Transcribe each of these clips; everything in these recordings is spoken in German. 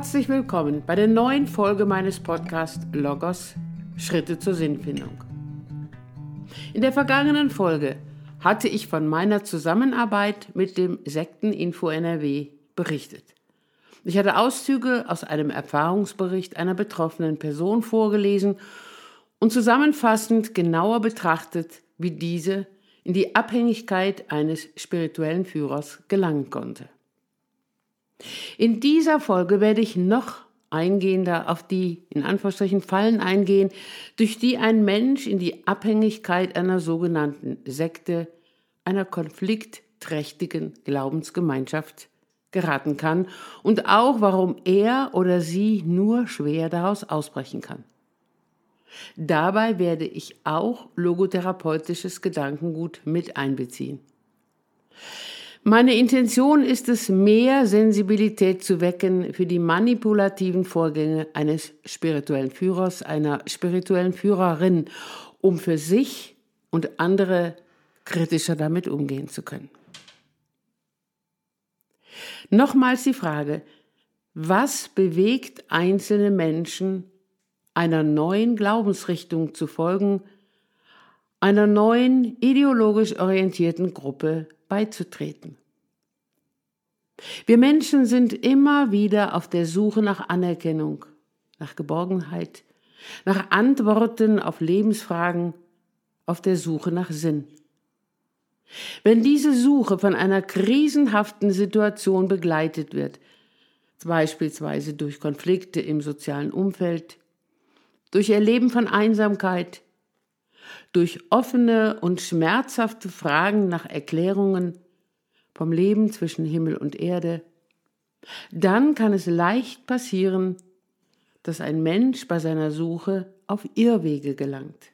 Herzlich willkommen bei der neuen Folge meines Podcasts Logos Schritte zur Sinnfindung. In der vergangenen Folge hatte ich von meiner Zusammenarbeit mit dem Sekteninfo NRW berichtet. Ich hatte Auszüge aus einem Erfahrungsbericht einer betroffenen Person vorgelesen und zusammenfassend genauer betrachtet, wie diese in die Abhängigkeit eines spirituellen Führers gelangen konnte. In dieser Folge werde ich noch eingehender auf die in Anführungsstrichen Fallen eingehen, durch die ein Mensch in die Abhängigkeit einer sogenannten Sekte, einer konfliktträchtigen Glaubensgemeinschaft geraten kann und auch warum er oder sie nur schwer daraus ausbrechen kann. Dabei werde ich auch logotherapeutisches Gedankengut mit einbeziehen. Meine Intention ist es, mehr Sensibilität zu wecken für die manipulativen Vorgänge eines spirituellen Führers, einer spirituellen Führerin, um für sich und andere kritischer damit umgehen zu können. Nochmals die Frage, was bewegt einzelne Menschen, einer neuen Glaubensrichtung zu folgen, einer neuen ideologisch orientierten Gruppe beizutreten. Wir Menschen sind immer wieder auf der Suche nach Anerkennung, nach Geborgenheit, nach Antworten auf Lebensfragen, auf der Suche nach Sinn. Wenn diese Suche von einer krisenhaften Situation begleitet wird, beispielsweise durch Konflikte im sozialen Umfeld, durch Erleben von Einsamkeit, durch offene und schmerzhafte Fragen nach Erklärungen vom Leben zwischen Himmel und Erde, dann kann es leicht passieren, dass ein Mensch bei seiner Suche auf Irrwege gelangt.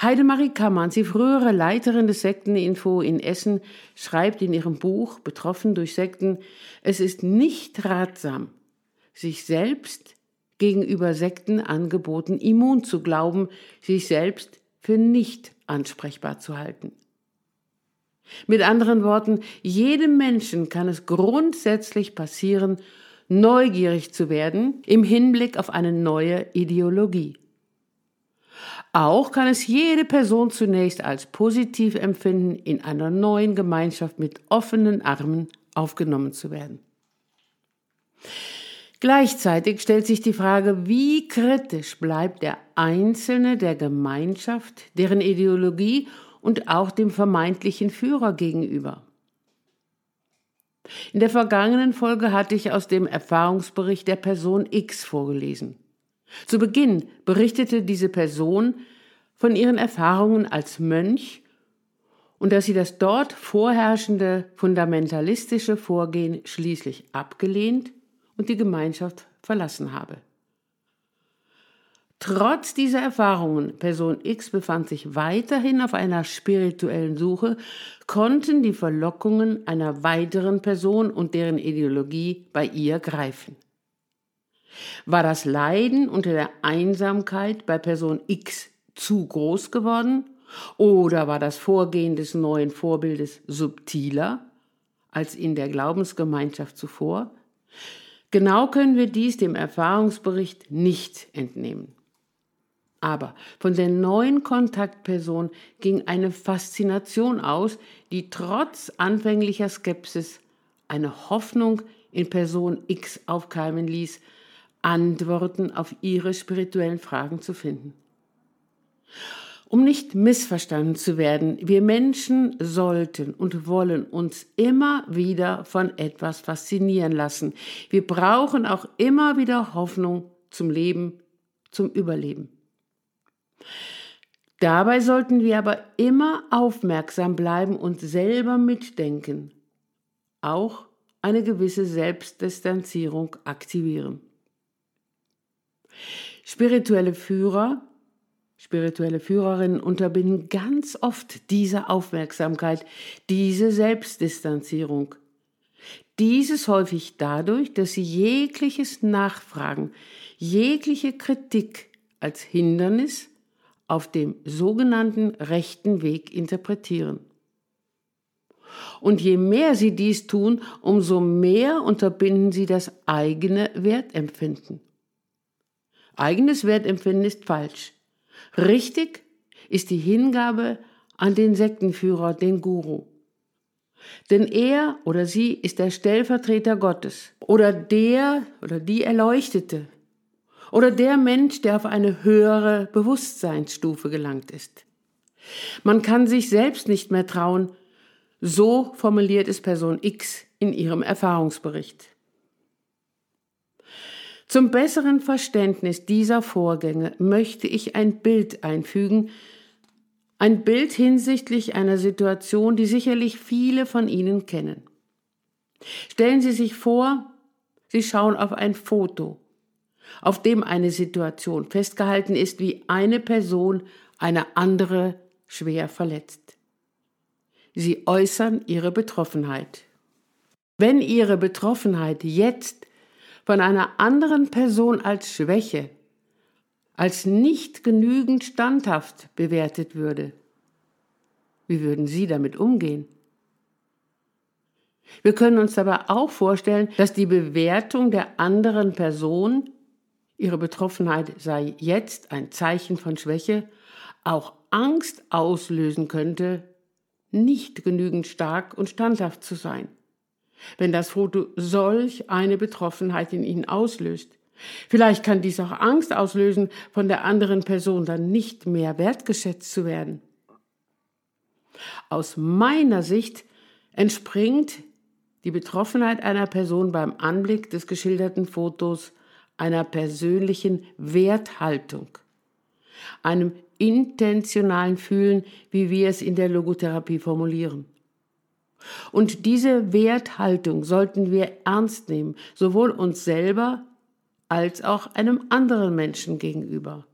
Heidemarie Kammerns, die frühere Leiterin des Sekteninfo in Essen, schreibt in ihrem Buch Betroffen durch Sekten, es ist nicht ratsam, sich selbst gegenüber Sektenangeboten immun zu glauben, sich selbst für nicht ansprechbar zu halten. Mit anderen Worten, jedem Menschen kann es grundsätzlich passieren, neugierig zu werden im Hinblick auf eine neue Ideologie. Auch kann es jede Person zunächst als positiv empfinden, in einer neuen Gemeinschaft mit offenen Armen aufgenommen zu werden. Gleichzeitig stellt sich die Frage, wie kritisch bleibt der Einzelne der Gemeinschaft, deren Ideologie und auch dem vermeintlichen Führer gegenüber. In der vergangenen Folge hatte ich aus dem Erfahrungsbericht der Person X vorgelesen. Zu Beginn berichtete diese Person von ihren Erfahrungen als Mönch und dass sie das dort vorherrschende fundamentalistische Vorgehen schließlich abgelehnt und die Gemeinschaft verlassen habe. Trotz dieser Erfahrungen, Person X befand sich weiterhin auf einer spirituellen Suche, konnten die Verlockungen einer weiteren Person und deren Ideologie bei ihr greifen. War das Leiden unter der Einsamkeit bei Person X zu groß geworden? Oder war das Vorgehen des neuen Vorbildes subtiler als in der Glaubensgemeinschaft zuvor? Genau können wir dies dem Erfahrungsbericht nicht entnehmen. Aber von der neuen Kontaktperson ging eine Faszination aus, die trotz anfänglicher Skepsis eine Hoffnung in Person X aufkeimen ließ, Antworten auf ihre spirituellen Fragen zu finden. Um nicht missverstanden zu werden, wir Menschen sollten und wollen uns immer wieder von etwas faszinieren lassen. Wir brauchen auch immer wieder Hoffnung zum Leben, zum Überleben. Dabei sollten wir aber immer aufmerksam bleiben und selber mitdenken, auch eine gewisse Selbstdistanzierung aktivieren. Spirituelle Führer Spirituelle Führerinnen unterbinden ganz oft diese Aufmerksamkeit, diese Selbstdistanzierung. Dieses häufig dadurch, dass sie jegliches Nachfragen, jegliche Kritik als Hindernis auf dem sogenannten rechten Weg interpretieren. Und je mehr sie dies tun, umso mehr unterbinden sie das eigene Wertempfinden. Eigenes Wertempfinden ist falsch. Richtig ist die Hingabe an den Sektenführer, den Guru. Denn er oder sie ist der Stellvertreter Gottes oder der oder die Erleuchtete oder der Mensch, der auf eine höhere Bewusstseinsstufe gelangt ist. Man kann sich selbst nicht mehr trauen, so formuliert es Person X in ihrem Erfahrungsbericht. Zum besseren Verständnis dieser Vorgänge möchte ich ein Bild einfügen, ein Bild hinsichtlich einer Situation, die sicherlich viele von Ihnen kennen. Stellen Sie sich vor, Sie schauen auf ein Foto, auf dem eine Situation festgehalten ist, wie eine Person eine andere schwer verletzt. Sie äußern ihre Betroffenheit. Wenn ihre Betroffenheit jetzt von einer anderen Person als Schwäche als nicht genügend standhaft bewertet würde, wie würden Sie damit umgehen? Wir können uns aber auch vorstellen, dass die Bewertung der anderen Person, ihre Betroffenheit sei jetzt ein Zeichen von Schwäche, auch Angst auslösen könnte, nicht genügend stark und standhaft zu sein. Wenn das Foto solch eine Betroffenheit in Ihnen auslöst, Vielleicht kann dies auch Angst auslösen, von der anderen Person dann nicht mehr wertgeschätzt zu werden. Aus meiner Sicht entspringt die Betroffenheit einer Person beim Anblick des geschilderten Fotos einer persönlichen Werthaltung, einem intentionalen Fühlen, wie wir es in der Logotherapie formulieren. Und diese Werthaltung sollten wir ernst nehmen, sowohl uns selber als auch einem anderen Menschen gegenüber.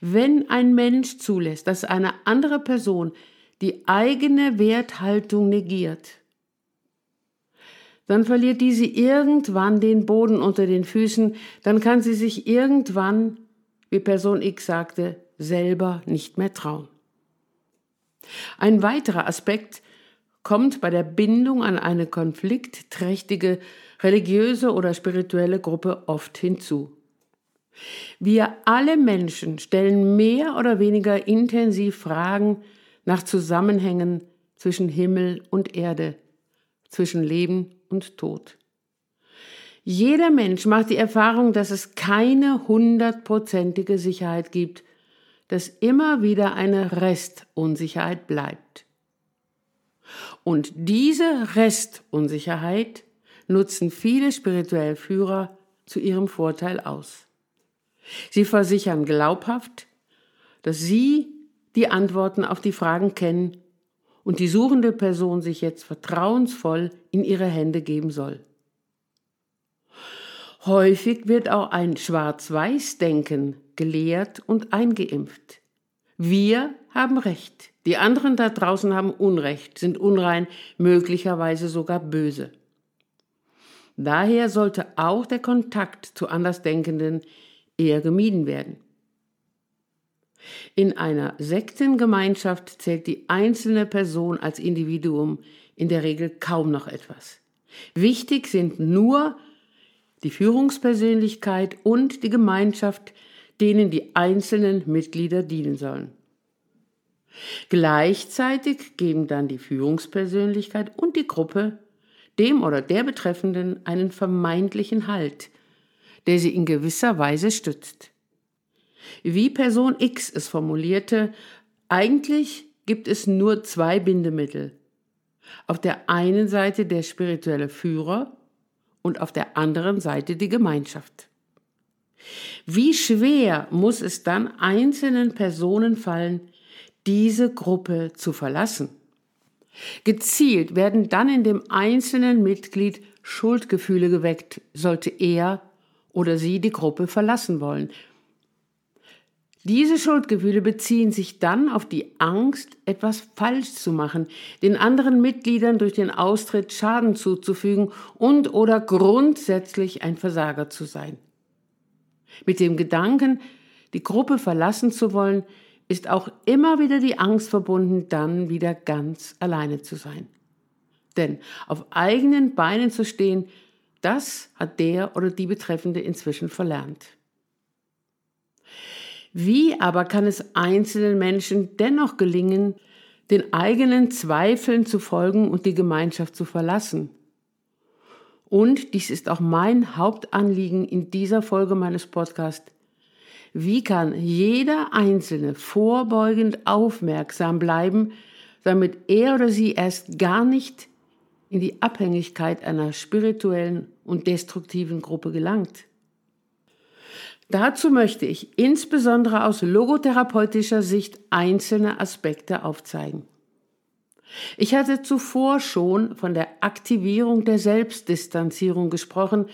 Wenn ein Mensch zulässt, dass eine andere Person die eigene Werthaltung negiert, dann verliert diese irgendwann den Boden unter den Füßen, dann kann sie sich irgendwann, wie Person X sagte, selber nicht mehr trauen. Ein weiterer Aspekt kommt bei der Bindung an eine konfliktträchtige religiöse oder spirituelle Gruppe oft hinzu. Wir alle Menschen stellen mehr oder weniger intensiv Fragen nach Zusammenhängen zwischen Himmel und Erde, zwischen Leben und Tod. Jeder Mensch macht die Erfahrung, dass es keine hundertprozentige Sicherheit gibt, dass immer wieder eine Restunsicherheit bleibt. Und diese Restunsicherheit nutzen viele spirituelle Führer zu ihrem Vorteil aus. Sie versichern glaubhaft, dass sie die Antworten auf die Fragen kennen und die suchende Person sich jetzt vertrauensvoll in ihre Hände geben soll. Häufig wird auch ein Schwarz-Weiß-Denken gelehrt und eingeimpft. Wir haben Recht, die anderen da draußen haben Unrecht, sind unrein, möglicherweise sogar böse. Daher sollte auch der Kontakt zu Andersdenkenden eher gemieden werden. In einer Sektengemeinschaft zählt die einzelne Person als Individuum in der Regel kaum noch etwas. Wichtig sind nur die Führungspersönlichkeit und die Gemeinschaft, denen die einzelnen Mitglieder dienen sollen. Gleichzeitig geben dann die Führungspersönlichkeit und die Gruppe dem oder der Betreffenden einen vermeintlichen Halt, der sie in gewisser Weise stützt. Wie Person X es formulierte, eigentlich gibt es nur zwei Bindemittel. Auf der einen Seite der spirituelle Führer und auf der anderen Seite die Gemeinschaft. Wie schwer muss es dann einzelnen Personen fallen, diese Gruppe zu verlassen? Gezielt werden dann in dem einzelnen Mitglied Schuldgefühle geweckt, sollte er oder sie die Gruppe verlassen wollen. Diese Schuldgefühle beziehen sich dann auf die Angst, etwas falsch zu machen, den anderen Mitgliedern durch den Austritt Schaden zuzufügen und oder grundsätzlich ein Versager zu sein. Mit dem Gedanken, die Gruppe verlassen zu wollen, ist auch immer wieder die Angst verbunden, dann wieder ganz alleine zu sein. Denn auf eigenen Beinen zu stehen, das hat der oder die Betreffende inzwischen verlernt. Wie aber kann es einzelnen Menschen dennoch gelingen, den eigenen Zweifeln zu folgen und die Gemeinschaft zu verlassen? Und dies ist auch mein Hauptanliegen in dieser Folge meines Podcasts. Wie kann jeder Einzelne vorbeugend aufmerksam bleiben, damit er oder sie erst gar nicht in die Abhängigkeit einer spirituellen und destruktiven Gruppe gelangt? Dazu möchte ich insbesondere aus logotherapeutischer Sicht einzelne Aspekte aufzeigen. Ich hatte zuvor schon von der Aktivierung der Selbstdistanzierung gesprochen,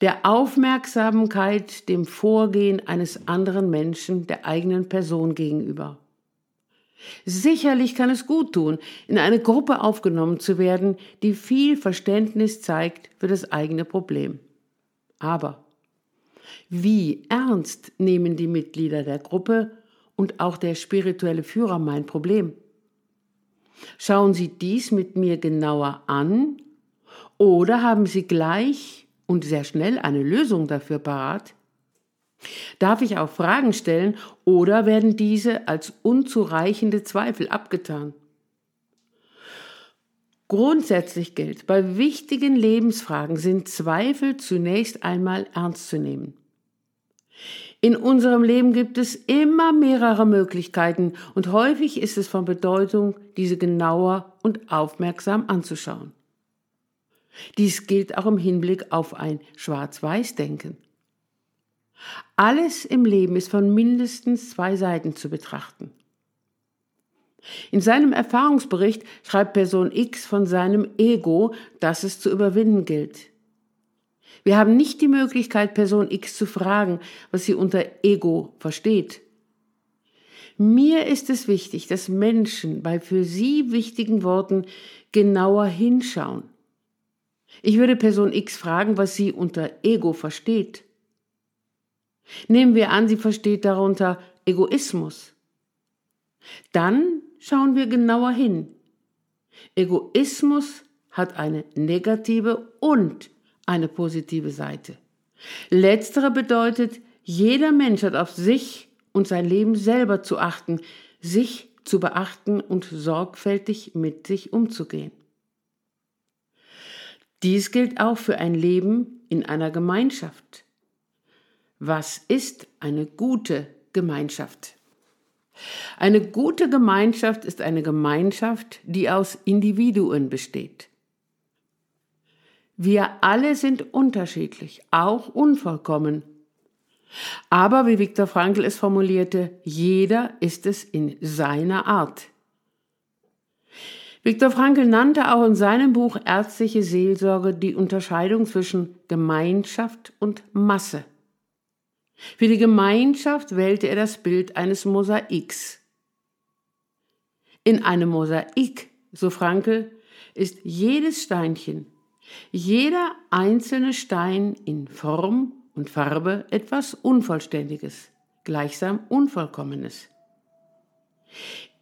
der Aufmerksamkeit dem Vorgehen eines anderen Menschen der eigenen Person gegenüber. Sicherlich kann es gut tun, in eine Gruppe aufgenommen zu werden, die viel Verständnis zeigt für das eigene Problem. Aber wie ernst nehmen die Mitglieder der Gruppe und auch der spirituelle Führer mein Problem? Schauen Sie dies mit mir genauer an oder haben Sie gleich und sehr schnell eine Lösung dafür parat? Darf ich auch Fragen stellen oder werden diese als unzureichende Zweifel abgetan? Grundsätzlich gilt, bei wichtigen Lebensfragen sind Zweifel zunächst einmal ernst zu nehmen. In unserem Leben gibt es immer mehrere Möglichkeiten und häufig ist es von Bedeutung, diese genauer und aufmerksam anzuschauen. Dies gilt auch im Hinblick auf ein Schwarz-Weiß-Denken. Alles im Leben ist von mindestens zwei Seiten zu betrachten. In seinem Erfahrungsbericht schreibt Person X von seinem Ego, das es zu überwinden gilt. Wir haben nicht die Möglichkeit, Person X zu fragen, was sie unter Ego versteht. Mir ist es wichtig, dass Menschen bei für sie wichtigen Worten genauer hinschauen. Ich würde Person X fragen, was sie unter Ego versteht. Nehmen wir an, sie versteht darunter Egoismus. Dann schauen wir genauer hin. Egoismus hat eine negative und eine positive Seite. Letztere bedeutet, jeder Mensch hat auf sich und sein Leben selber zu achten, sich zu beachten und sorgfältig mit sich umzugehen. Dies gilt auch für ein Leben in einer Gemeinschaft. Was ist eine gute Gemeinschaft? Eine gute Gemeinschaft ist eine Gemeinschaft, die aus Individuen besteht. Wir alle sind unterschiedlich, auch unvollkommen. Aber wie Viktor Frankl es formulierte, jeder ist es in seiner Art. Viktor Frankl nannte auch in seinem Buch Ärztliche Seelsorge die Unterscheidung zwischen Gemeinschaft und Masse. Für die Gemeinschaft wählte er das Bild eines Mosaiks. In einem Mosaik, so Frankl, ist jedes Steinchen jeder einzelne Stein in Form und Farbe etwas Unvollständiges, gleichsam Unvollkommenes.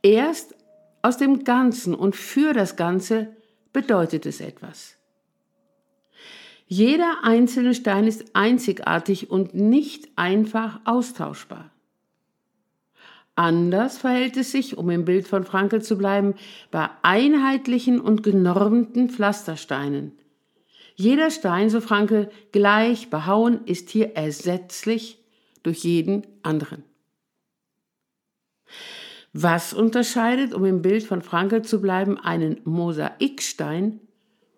Erst aus dem Ganzen und für das Ganze bedeutet es etwas. Jeder einzelne Stein ist einzigartig und nicht einfach austauschbar. Anders verhält es sich, um im Bild von Frankel zu bleiben, bei einheitlichen und genormten Pflastersteinen, jeder Stein, so Franke, gleich behauen ist hier ersetzlich durch jeden anderen. Was unterscheidet, um im Bild von Franke zu bleiben, einen Mosaikstein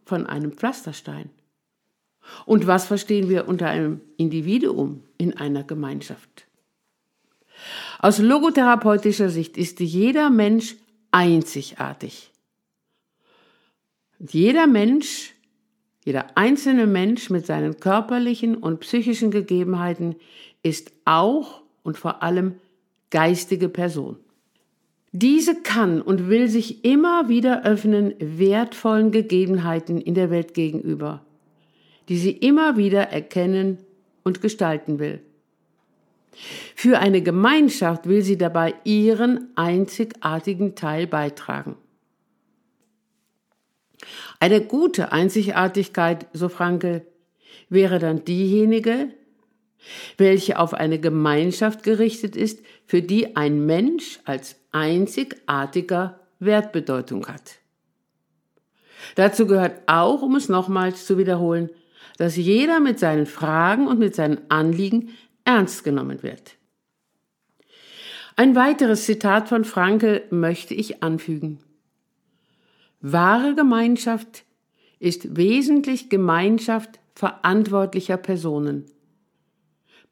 von einem Pflasterstein? Und was verstehen wir unter einem Individuum in einer Gemeinschaft? Aus logotherapeutischer Sicht ist jeder Mensch einzigartig. Jeder Mensch jeder einzelne Mensch mit seinen körperlichen und psychischen Gegebenheiten ist auch und vor allem geistige Person. Diese kann und will sich immer wieder öffnen wertvollen Gegebenheiten in der Welt gegenüber, die sie immer wieder erkennen und gestalten will. Für eine Gemeinschaft will sie dabei ihren einzigartigen Teil beitragen. Eine gute Einzigartigkeit, so Frankel, wäre dann diejenige, welche auf eine Gemeinschaft gerichtet ist, für die ein Mensch als einzigartiger Wertbedeutung hat. Dazu gehört auch, um es nochmals zu wiederholen, dass jeder mit seinen Fragen und mit seinen Anliegen ernst genommen wird. Ein weiteres Zitat von Frankel möchte ich anfügen. Wahre Gemeinschaft ist wesentlich Gemeinschaft verantwortlicher Personen.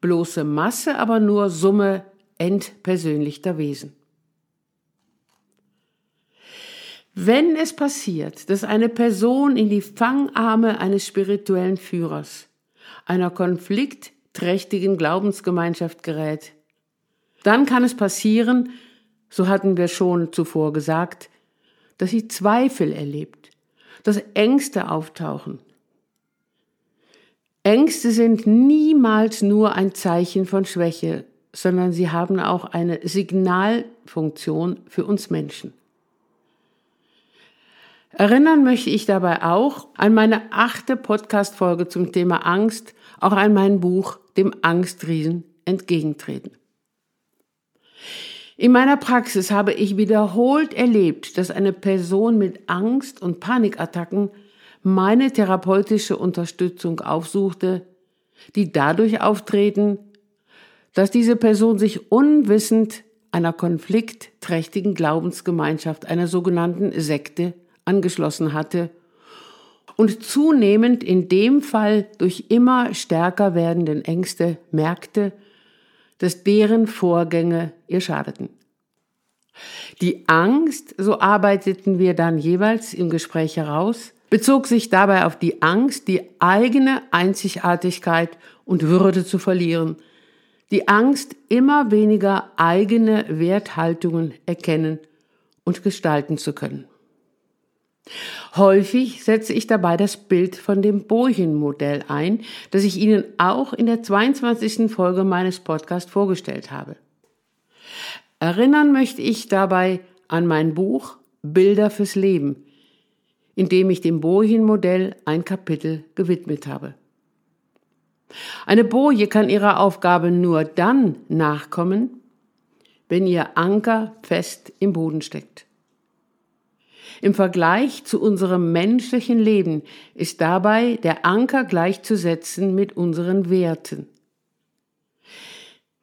Bloße Masse aber nur Summe entpersönlichter Wesen. Wenn es passiert, dass eine Person in die Fangarme eines spirituellen Führers, einer konfliktträchtigen Glaubensgemeinschaft gerät, dann kann es passieren, so hatten wir schon zuvor gesagt, dass sie Zweifel erlebt, dass Ängste auftauchen. Ängste sind niemals nur ein Zeichen von Schwäche, sondern sie haben auch eine Signalfunktion für uns Menschen. Erinnern möchte ich dabei auch an meine achte Podcast-Folge zum Thema Angst, auch an mein Buch Dem Angstriesen entgegentreten. In meiner Praxis habe ich wiederholt erlebt, dass eine Person mit Angst und Panikattacken meine therapeutische Unterstützung aufsuchte, die dadurch auftreten, dass diese Person sich unwissend einer konfliktträchtigen Glaubensgemeinschaft, einer sogenannten Sekte, angeschlossen hatte und zunehmend in dem Fall durch immer stärker werdenden Ängste merkte, dass deren Vorgänge ihr schadeten. Die Angst, so arbeiteten wir dann jeweils im Gespräch heraus, bezog sich dabei auf die Angst, die eigene Einzigartigkeit und Würde zu verlieren, die Angst, immer weniger eigene Werthaltungen erkennen und gestalten zu können. Häufig setze ich dabei das Bild von dem Bojen-Modell ein, das ich Ihnen auch in der 22. Folge meines Podcasts vorgestellt habe. Erinnern möchte ich dabei an mein Buch Bilder fürs Leben, in dem ich dem Bojen-Modell ein Kapitel gewidmet habe. Eine Boje kann ihrer Aufgabe nur dann nachkommen, wenn ihr Anker fest im Boden steckt. Im Vergleich zu unserem menschlichen Leben ist dabei der Anker gleichzusetzen mit unseren Werten.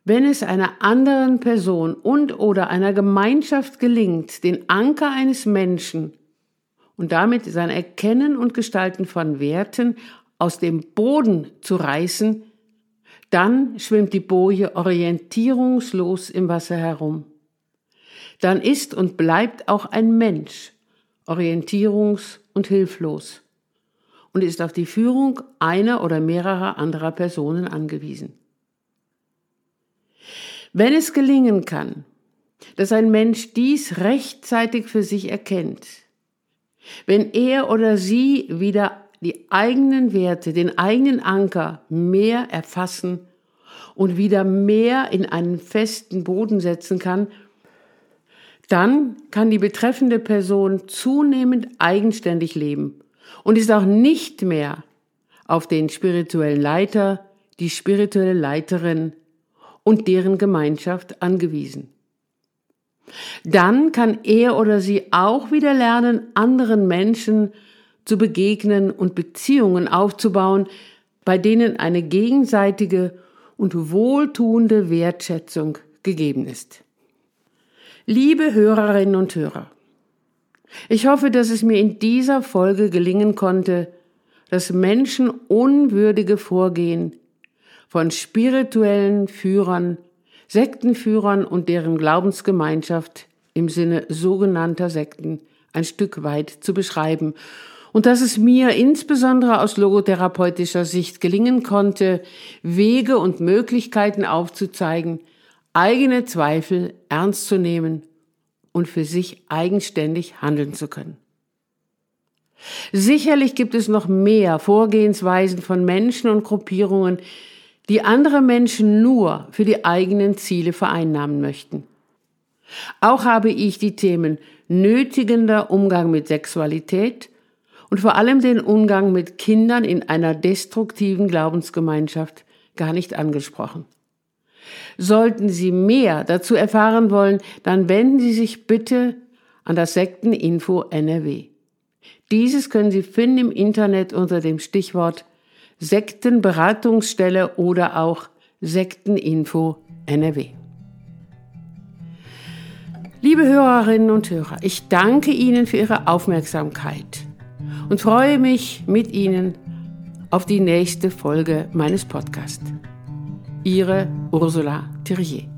Wenn es einer anderen Person und oder einer Gemeinschaft gelingt, den Anker eines Menschen und damit sein Erkennen und Gestalten von Werten aus dem Boden zu reißen, dann schwimmt die Boje orientierungslos im Wasser herum. Dann ist und bleibt auch ein Mensch orientierungs- und hilflos und ist auf die Führung einer oder mehrerer anderer Personen angewiesen. Wenn es gelingen kann, dass ein Mensch dies rechtzeitig für sich erkennt, wenn er oder sie wieder die eigenen Werte, den eigenen Anker mehr erfassen und wieder mehr in einen festen Boden setzen kann, dann kann die betreffende Person zunehmend eigenständig leben und ist auch nicht mehr auf den spirituellen Leiter, die spirituelle Leiterin und deren Gemeinschaft angewiesen. Dann kann er oder sie auch wieder lernen, anderen Menschen zu begegnen und Beziehungen aufzubauen, bei denen eine gegenseitige und wohltuende Wertschätzung gegeben ist. Liebe Hörerinnen und Hörer, ich hoffe, dass es mir in dieser Folge gelingen konnte, das menschenunwürdige Vorgehen von spirituellen Führern, Sektenführern und deren Glaubensgemeinschaft im Sinne sogenannter Sekten ein Stück weit zu beschreiben. Und dass es mir insbesondere aus logotherapeutischer Sicht gelingen konnte, Wege und Möglichkeiten aufzuzeigen, eigene Zweifel ernst zu nehmen und für sich eigenständig handeln zu können. Sicherlich gibt es noch mehr Vorgehensweisen von Menschen und Gruppierungen, die andere Menschen nur für die eigenen Ziele vereinnahmen möchten. Auch habe ich die Themen nötigender Umgang mit Sexualität und vor allem den Umgang mit Kindern in einer destruktiven Glaubensgemeinschaft gar nicht angesprochen. Sollten Sie mehr dazu erfahren wollen, dann wenden Sie sich bitte an das Sekteninfo NRW. Dieses können Sie finden im Internet unter dem Stichwort Sektenberatungsstelle oder auch Sekteninfo NRW. Liebe Hörerinnen und Hörer, ich danke Ihnen für Ihre Aufmerksamkeit und freue mich mit Ihnen auf die nächste Folge meines Podcasts. Ihre Ursula Thierrier.